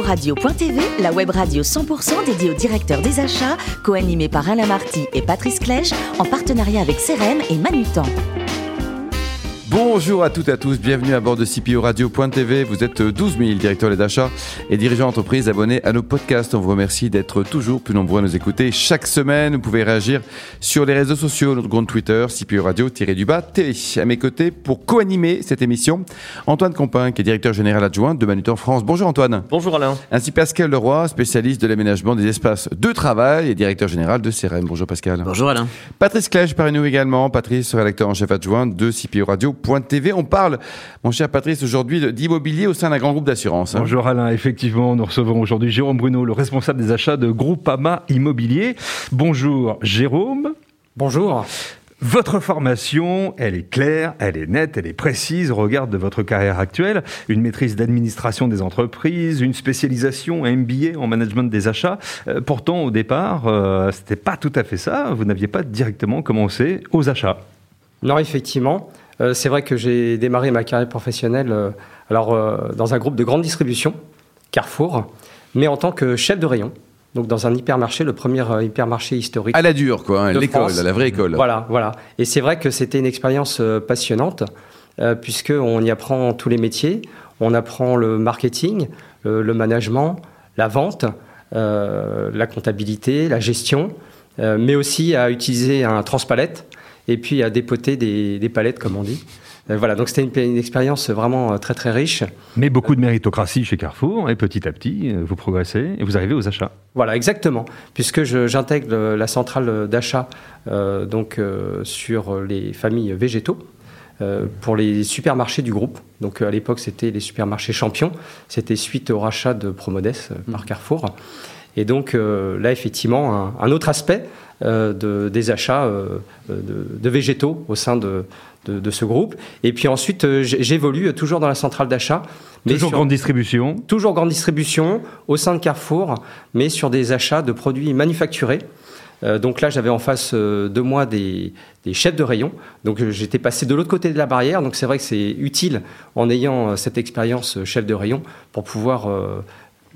Radio.tv, la web radio 100% dédiée au directeur des achats, co-animée par Alain Marty et Patrice Clèche, en partenariat avec CRM et Manutan. Bonjour à toutes et à tous, bienvenue à bord de CPO Radio.tv. Vous êtes 12 000 directeurs d'achat et dirigeants d'entreprise abonnés à nos podcasts. On vous remercie d'être toujours plus nombreux à nous écouter chaque semaine. Vous pouvez réagir sur les réseaux sociaux, notre compte Twitter, CPO Radio-du-bas TV. À mes côtés, pour co-animer cette émission, Antoine Compin, qui est directeur général adjoint de Manutan France. Bonjour Antoine. Bonjour Alain. Ainsi Pascal Leroy, spécialiste de l'aménagement des espaces de travail et directeur général de CRM. Bonjour Pascal. Bonjour Alain. Patrice Clèche parmi nous également. Patrice, rédacteur en chef adjoint de CPO Radio. TV. On parle, mon cher Patrice, aujourd'hui d'immobilier au sein d'un grand groupe d'assurance. Hein. Bonjour Alain, effectivement, nous recevons aujourd'hui Jérôme Bruno, le responsable des achats de Groupama Immobilier. Bonjour Jérôme. Bonjour. Votre formation, elle est claire, elle est nette, elle est précise au regard de votre carrière actuelle. Une maîtrise d'administration des entreprises, une spécialisation, un MBA en management des achats. Euh, pourtant, au départ, euh, c'était pas tout à fait ça. Vous n'aviez pas directement commencé aux achats. Non, effectivement. Euh, c'est vrai que j'ai démarré ma carrière professionnelle euh, alors, euh, dans un groupe de grande distribution, Carrefour, mais en tant que chef de rayon. Donc dans un hypermarché, le premier hypermarché historique. À la dure, quoi, hein, l'école, la vraie école. Voilà, voilà. Et c'est vrai que c'était une expérience passionnante, puisqu'on y apprend tous les métiers. On apprend le marketing, le management, la vente, la comptabilité, la gestion, mais aussi à utiliser un transpalette et puis à dépoter des, palettes, comme on dit. Euh, voilà, donc c'était une, expérience vraiment euh, très très riche. Mais beaucoup de méritocratie chez Carrefour, et petit à petit, euh, vous progressez et vous arrivez aux achats. Voilà, exactement, puisque j'intègre la centrale d'achat donc sur les familles végétaux. pour les supermarchés du groupe. Donc à l'époque, c'était les supermarchés champions. C'était suite au rachat de Promodes par mmh. Carrefour. Et donc là, effectivement, un autre aspect de, des achats euh, de, végétaux au sein de, de, ce groupe. Et puis ensuite, euh, j'évolue toujours dans la centrale d'achat. Toujours grande distribution Toujours grande distribution au sein de Carrefour, mais sur des achats de produits manufacturés. donc là, j'avais en face de moi des, des, chefs de rayon. Donc j'étais passé de l'autre côté de la barrière. Donc c'est vrai que c'est utile en ayant cette expérience chef de rayon pour pouvoir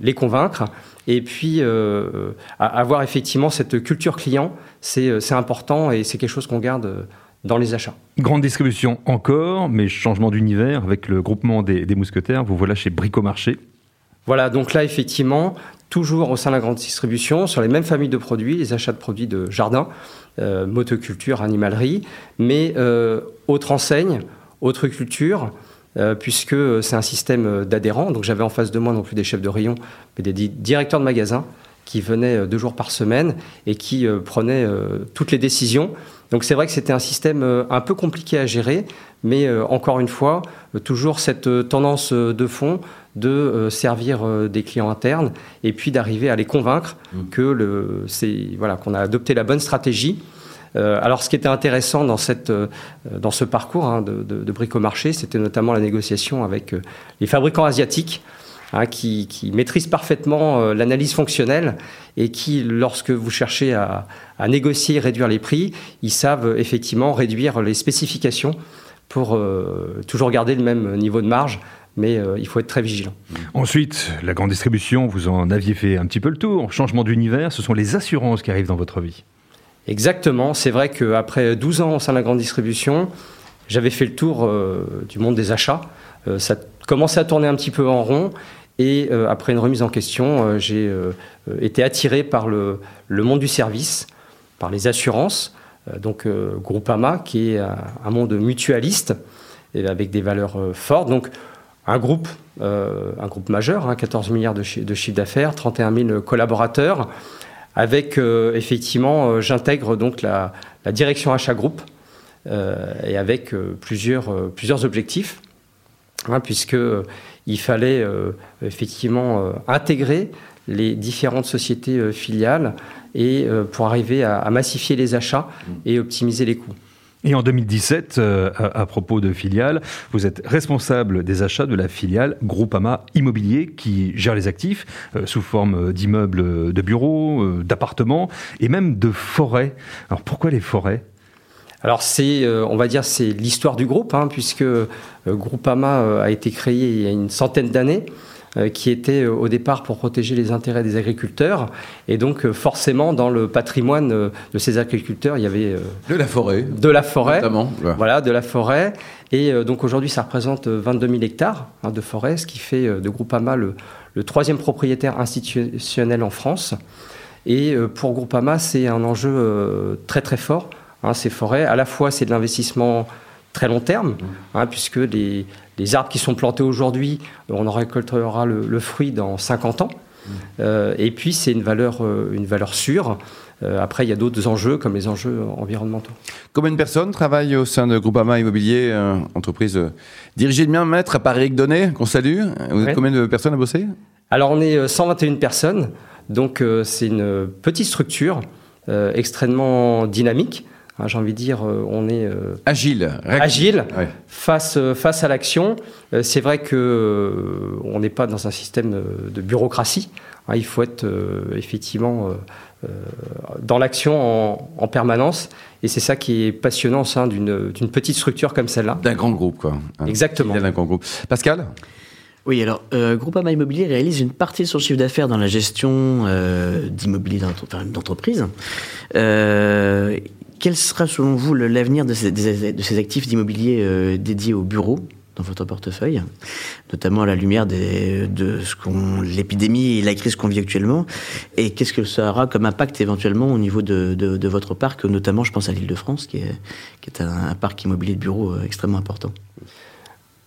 les convaincre. Et puis, euh, avoir effectivement cette culture client, euh, c'est important et c'est quelque chose qu'on garde euh, dans les achats. Grande distribution encore, mais changement d'univers avec le groupement des, mousquetaires. Vous voilà chez Bricomarché. Voilà, donc là, effectivement, toujours au sein de la grande distribution, sur les mêmes familles de produits, les achats de produits de jardin, motoculture, animalerie, mais autre enseigne, autre culture, euh, puisque c'est un système euh, d'adhérents. Donc j'avais en face de moi non plus des chefs de rayon, mais des directeurs de magasins qui venaient euh, deux jours par semaine et qui prenaient toutes les décisions. Donc c'est vrai que c'était un système un peu compliqué à gérer, mais encore une fois, toujours cette tendance de fond de servir des clients internes et puis d'arriver à les convaincre mmh. que le, voilà, qu'on a adopté la bonne stratégie euh, alors, ce qui était intéressant dans, cette, euh, dans ce parcours hein, de, de, bricomarché, c'était notamment la négociation avec euh, les fabricants asiatiques. Hein, qui, maîtrisent parfaitement l'analyse fonctionnelle et qui, lorsque vous cherchez à, négocier et réduire les prix, ils savent effectivement réduire les spécifications pour toujours garder le même niveau de marge mais il faut être très vigilant. Ensuite, la grande distribution, vous en aviez fait un petit peu le tour. Changement d'univers, ce sont les assurances qui arrivent dans votre vie. Exactement. C'est vrai qu'après 12 ans au sein de la grande distribution, j'avais fait le tour euh, du monde des achats. Euh, ça commençait à tourner un petit peu en rond. Et euh, après une remise en question, j'ai été attiré par le, monde du service, par les assurances. donc Groupama, qui est un, monde mutualiste, avec des valeurs fortes. Donc un groupe, un groupe majeur, 14 hein, milliards de, de chiffre d'affaires, 31 000 collaborateurs avec euh, effectivement, euh, j'intègre donc la, direction achat groupe euh, et avec plusieurs, objectifs, hein, puisque il fallait effectivement intégrer les différentes sociétés filiales et pour arriver à, massifier les achats et optimiser les coûts. Et en 2017, euh, à, propos de filiales, vous êtes responsable des achats de la filiale Groupama Immobilier qui gère les actifs euh, sous forme d'immeubles de bureaux, euh, d'appartements et même de forêts. Alors pourquoi les forêts? Alors c'est, on va dire, c'est l'histoire du groupe, hein, puisque Groupama a été créé il y a une centaine d'années. Qui était au départ pour protéger les intérêts des agriculteurs. Et donc, forcément, dans le patrimoine de ces agriculteurs, il y avait... de la forêt. De la forêt. Notamment. Voilà, de la forêt. Et donc, aujourd'hui, ça représente 22 000 hectares hein, de forêt, ce qui fait de Groupama le, le troisième propriétaire institutionnel en France. Et pour Groupama, c'est un enjeu très très fort Hein, ces forêts. À la fois, c'est de l'investissement très long terme, hein, puisque les, arbres qui sont plantés aujourd'hui, on en récoltera le, fruit dans 50 ans. Euh, et puis, c'est une valeur, euh, une valeur sûre. Euh, après, il y a d'autres enjeux, comme les enjeux environnementaux. Combien de personnes travaillent au sein de Groupama Immobilier, entreprise dirigée de bien maître par Eric Donnet, qu'on salue Vous êtes combien de personnes à bosser? Alors, on est 121 personnes. Donc, c'est une petite structure extrêmement dynamique. Hein, j'ai envie de dire, euh, on est euh, agile, agile face, euh, face à l'action. c'est vrai que on n'est pas dans un système de bureaucratie. Hein, il faut être effectivement dans l'action en, permanence. Et c'est ça qui est passionnant au sein d'une petite structure comme celle-là. D'un grand groupe, quoi. Hein. Exactement. D'un grand groupe. Pascal? Oui, alors euh, Groupama Immobilier réalise une partie de son chiffre d'affaires dans la gestion d'immobilier d'entreprise. Euh, quel sera selon vous l'avenir de, de, ces actifs d'immobilier euh, dédiés au bureau dans votre portefeuille, notamment à la lumière de ce qu'on, l'épidémie et la crise qu'on vit actuellement, et qu'est-ce que ça aura comme impact éventuellement au niveau de, de votre parc, notamment je pense à l'Île-de-France, qui est, qui est un, un, parc immobilier de bureau euh, extrêmement important.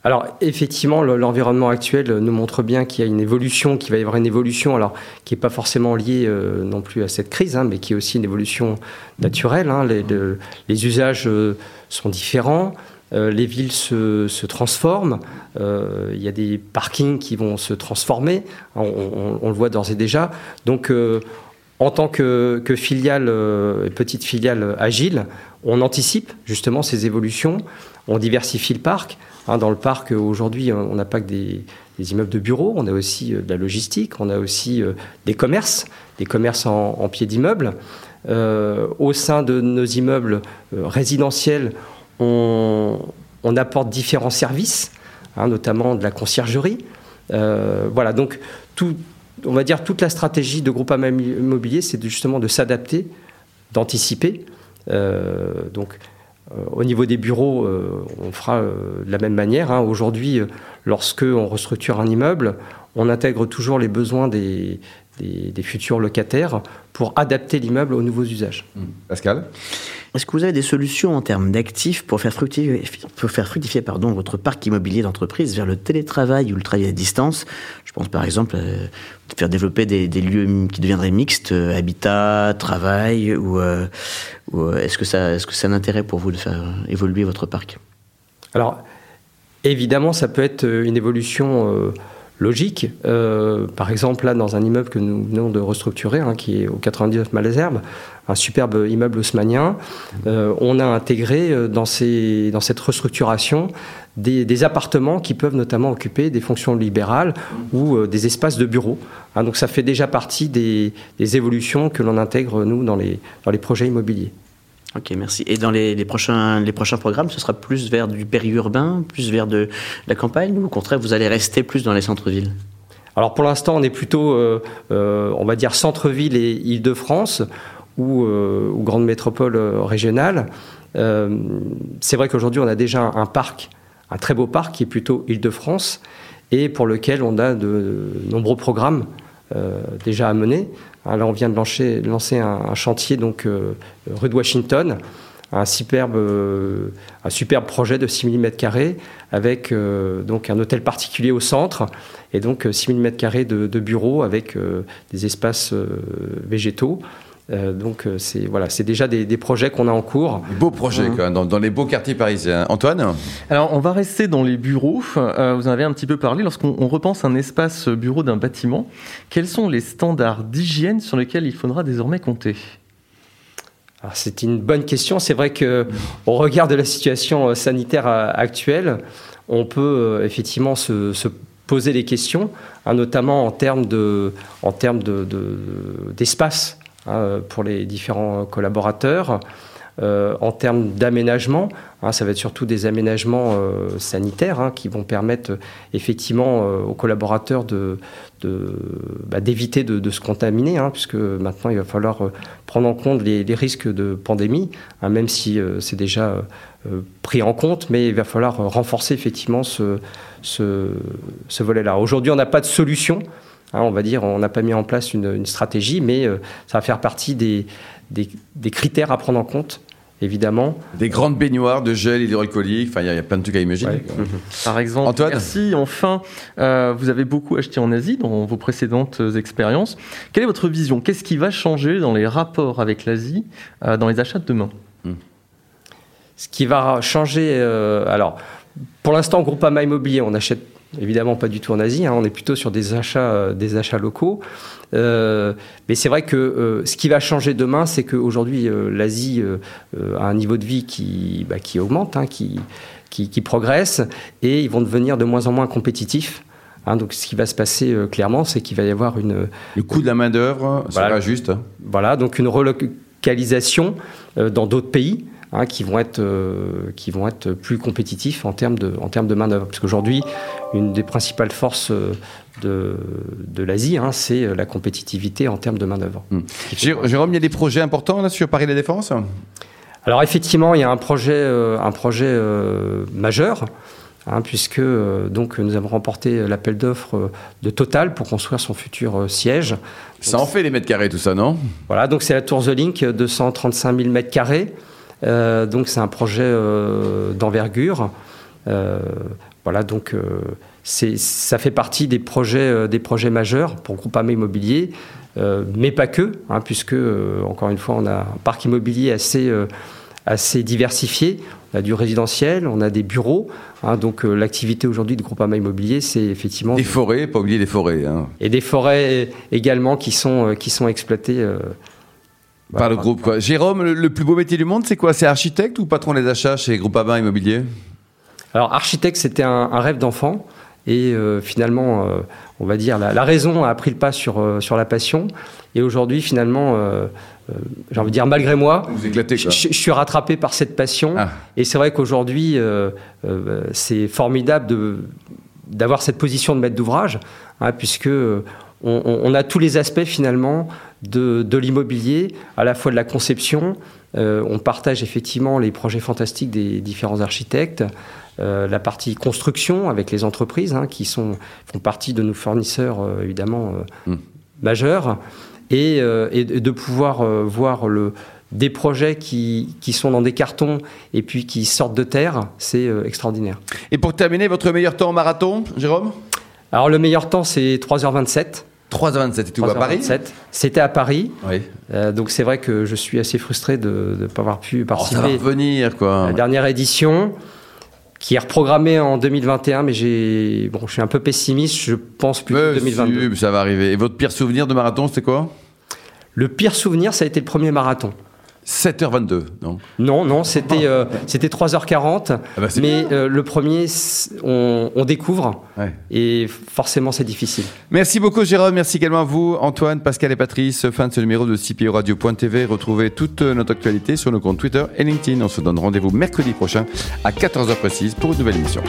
Alors effectivement, l'environnement actuel nous montre bien qu'il y a une évolution, qu'il va y avoir une évolution, alors qui n'est pas forcément liée euh, non plus à cette crise, hein, mais qui est aussi une évolution naturelle. Hein. Les, usages euh, sont différents, euh, les villes se, transforment, il y a des parkings qui vont se transformer, hein, on, le voit d'ores et déjà. Donc en tant que, que filiale, petite filiale agile, on anticipe justement ces évolutions, on diversifie le parc. Hein, dans le parc, aujourd'hui, on n'a pas que des, immeubles de bureaux, on a aussi euh, de la logistique, on a aussi euh, des commerces, des commerces en, pied d'immeuble. Euh, au sein de nos immeubles résidentiels, on, apporte différents services, hein, notamment de la conciergerie. voilà, donc tout, on va dire toute la stratégie de groupe immobilier, c'est justement de s'adapter, d'anticiper. donc euh, au niveau des bureaux, euh, on fera euh, de la même manière. Hein. Aujourd'hui, lorsque on restructure un immeuble, on intègre toujours les besoins des, futurs locataires pour adapter l'immeuble aux nouveaux usages. Pascal? Est-ce que vous avez des solutions en termes d'actifs pour faire fructifier, pour faire fructifier pardon, votre parc immobilier d'entreprise vers le télétravail ou le travail à distance? Je pense par exemple à faire développer des, lieux qui deviendraient mixtes, euh, habitat, travail, ou, euh, euh, est-ce que ça, est-ce que c'est un intérêt pour vous de faire évoluer votre parc? Alors, évidemment, ça peut être une évolution logique. Euh, par exemple, là, dans un immeuble que nous venons de restructurer, hein, qui est au 99 Malesherbes, un superbe immeuble haussmanien, euh, on a intégré euh, dans, cette restructuration des, appartements qui peuvent notamment occuper des fonctions libérales ou des espaces de bureaux. Hein, donc ça fait déjà partie des, évolutions que l'on intègre, nous, dans les projets immobiliers. Ok, merci. Et dans les, prochains, programmes, ce sera plus vers du périurbain, plus vers de la campagne, ou au contraire, vous allez rester plus dans les centres-villes? Alors pour l'instant, on est plutôt, euh, euh, on va dire, centre-ville et Île-de-France, ou, euh, ou, grande métropole régionale. C'est vrai qu'aujourd'hui, on a déjà un parc, un très beau parc, qui est plutôt Île-de-France, et pour lequel on a de nombreux programmes déjà à mener. Hein, là, on vient de lancer, un, chantier donc euh, rue de Washington, un superbe, euh, un superbe projet de 6000 m2 avec euh, donc un hôtel particulier au centre et donc 6000 m2 de, de bureaux avec des espaces végétaux. Euh, donc euh, c'est voilà, c'est déjà des, projets qu'on a en cours. Beaux projets mmh. dans, les beaux quartiers parisiens. Antoine Alors on va rester dans les bureaux. Euh, vous en avez un petit peu parlé. Lorsqu'on repense un espace bureau d'un bâtiment, quels sont les standards d'hygiène sur lesquels il faudra désormais compter? C'est une bonne question. C'est vrai que au regard de la situation sanitaire actuelle, on peut effectivement se, poser des questions, hein, notamment en termes de, en termes de, d'espace. Hein, pour les différents collaborateurs. euh, en termes d'aménagement. Hein, ça va être surtout des aménagements euh, sanitaires hein, qui vont permettre effectivement aux collaborateurs de, bah, d'éviter de, se contaminer, puisque maintenant il va falloir prendre en compte les, risques de pandémie, même si c'est déjà pris en compte, mais il va falloir renforcer effectivement ce, ce volet-là. Aujourd'hui, on n'a pas de solution. Hein, on va dire, on n'a pas mis en place une, stratégie, mais euh, ça va faire partie des, des, critères à prendre en compte évidemment. Des grandes baignoires de gel hydroalcoolique, enfin il y, a plein de trucs à imaginer. Mhm. Par exemple, Antoine merci. Enfin, euh, vous avez beaucoup acheté en Asie dans vos précédentes expériences. Quelle est votre vision? Qu'est-ce qui va changer dans les rapports avec l'Asie euh, dans les achats de demain? Hmm. Ce qui va changer, alors pour l'instant, Groupama Immobilier, on achète évidemment pas du tout en Asie, hein. on est plutôt sur des achats, euh, des achats locaux. Euh, mais c'est vrai que euh, ce qui va changer demain, c'est qu'aujourd'hui, l'Asie a un niveau de vie qui, bah, qui augmente, hein, qui, qui, progresse, et ils vont devenir de moins en moins compétitifs. Hein. donc, ce qui va se passer clairement, c'est qu'il va y avoir une. Le coût de la main-d'œuvre sera juste. Voilà, donc une relocalisation dans d'autres pays. Hein, qui, vont être, euh, qui vont être plus compétitifs en termes de, en termes de main-d'œuvre. Parce qu'aujourd'hui, une des principales forces euh, de, de l'Asie, hein, c'est la compétitivité en termes de main-d'œuvre. Hmm. Jérôme, il y a des projets importants là, sur Paris La Défense? Alors, effectivement, il y a un projet, euh, un projet majeur. Hein, puisque donc nous avons remporté l'appel d'offres de Total pour construire son futur siège. Ça en fait les mètres carrés tout ça, non? Voilà, donc c'est la Tour The Link, 235 000 mètres carrés. Euh, donc c'est un projet euh, d'envergure. Euh, voilà, donc ça fait partie des projets, des projets majeurs pour Groupama Immobilier, mais pas que, hein, puisque, encore une fois, on a un parc immobilier assez, assez diversifié. On a du résidentiel, on a des bureaux. Hein, donc l'activité aujourd'hui de Groupama Immobilier, c'est effectivement... Des forêts, pas oublier des forêts. Hein. Et des forêts également qui sont, qui sont exploitées par le groupe, quoi. Jérôme, le, plus beau métier du monde, c'est quoi? C'est architecte ou patron des achats chez Groupama Immobilier? Alors, architecte, c'était un, rêve d'enfant. Et euh, finalement, euh, on va dire, la, raison a pris le pas sur, euh, sur la passion. Et aujourd'hui, finalement, j'ai envie de dire, malgré moi, Vous éclatez, je, suis rattrapé par cette passion. Ah. Et c'est vrai qu'aujourd'hui, c'est formidable de, d'avoir cette position de maître d'ouvrage, hein, puisque on, a tous les aspects finalement de, l'immobilier, à la fois de la conception. Euh, on partage effectivement les projets fantastiques des différents architectes. Euh, la partie construction avec les entreprises hein, qui sont, font partie de nos fournisseurs euh, évidemment hmm. majeurs. Et, de pouvoir voir le, des projets qui, qui, sont dans des cartons et puis qui sortent de terre, c'est extraordinaire. Et pour terminer, votre meilleur temps en marathon, Jérôme? Alors le meilleur temps, c'est 3h27. 3h27, c'était à Paris C'était à Paris. Oui. Euh, donc c'est vrai que je suis assez frustré de ne pas avoir pu participer. Oh, ça va revenir, quoi. À la dernière édition, qui est reprogrammée en 2021, mais j'ai, bon, je suis un peu pessimiste. Je pense plus que 2022. ça va arriver. Et votre pire souvenir de marathon, c'était quoi? Le pire souvenir, ça a été le premier marathon. 7h22, non? Non, non, c'était euh, c'était 3h40. Ah bah, mais euh, le premier, on, découvre. Et forcément, c'est difficile. Merci beaucoup, Jérôme. Merci également à vous, Antoine, Pascal et Patrice. Fin de ce numéro de CPO Radio.tv. Retrouvez toute notre actualité sur nos comptes Twitter et LinkedIn. On se donne rendez-vous mercredi prochain à 14h précise pour une nouvelle émission.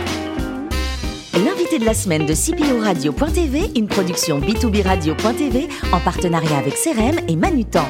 L'invité de la semaine de CPO Radio.tv, une production B2B Radio.tv en partenariat avec CRM et Manutan.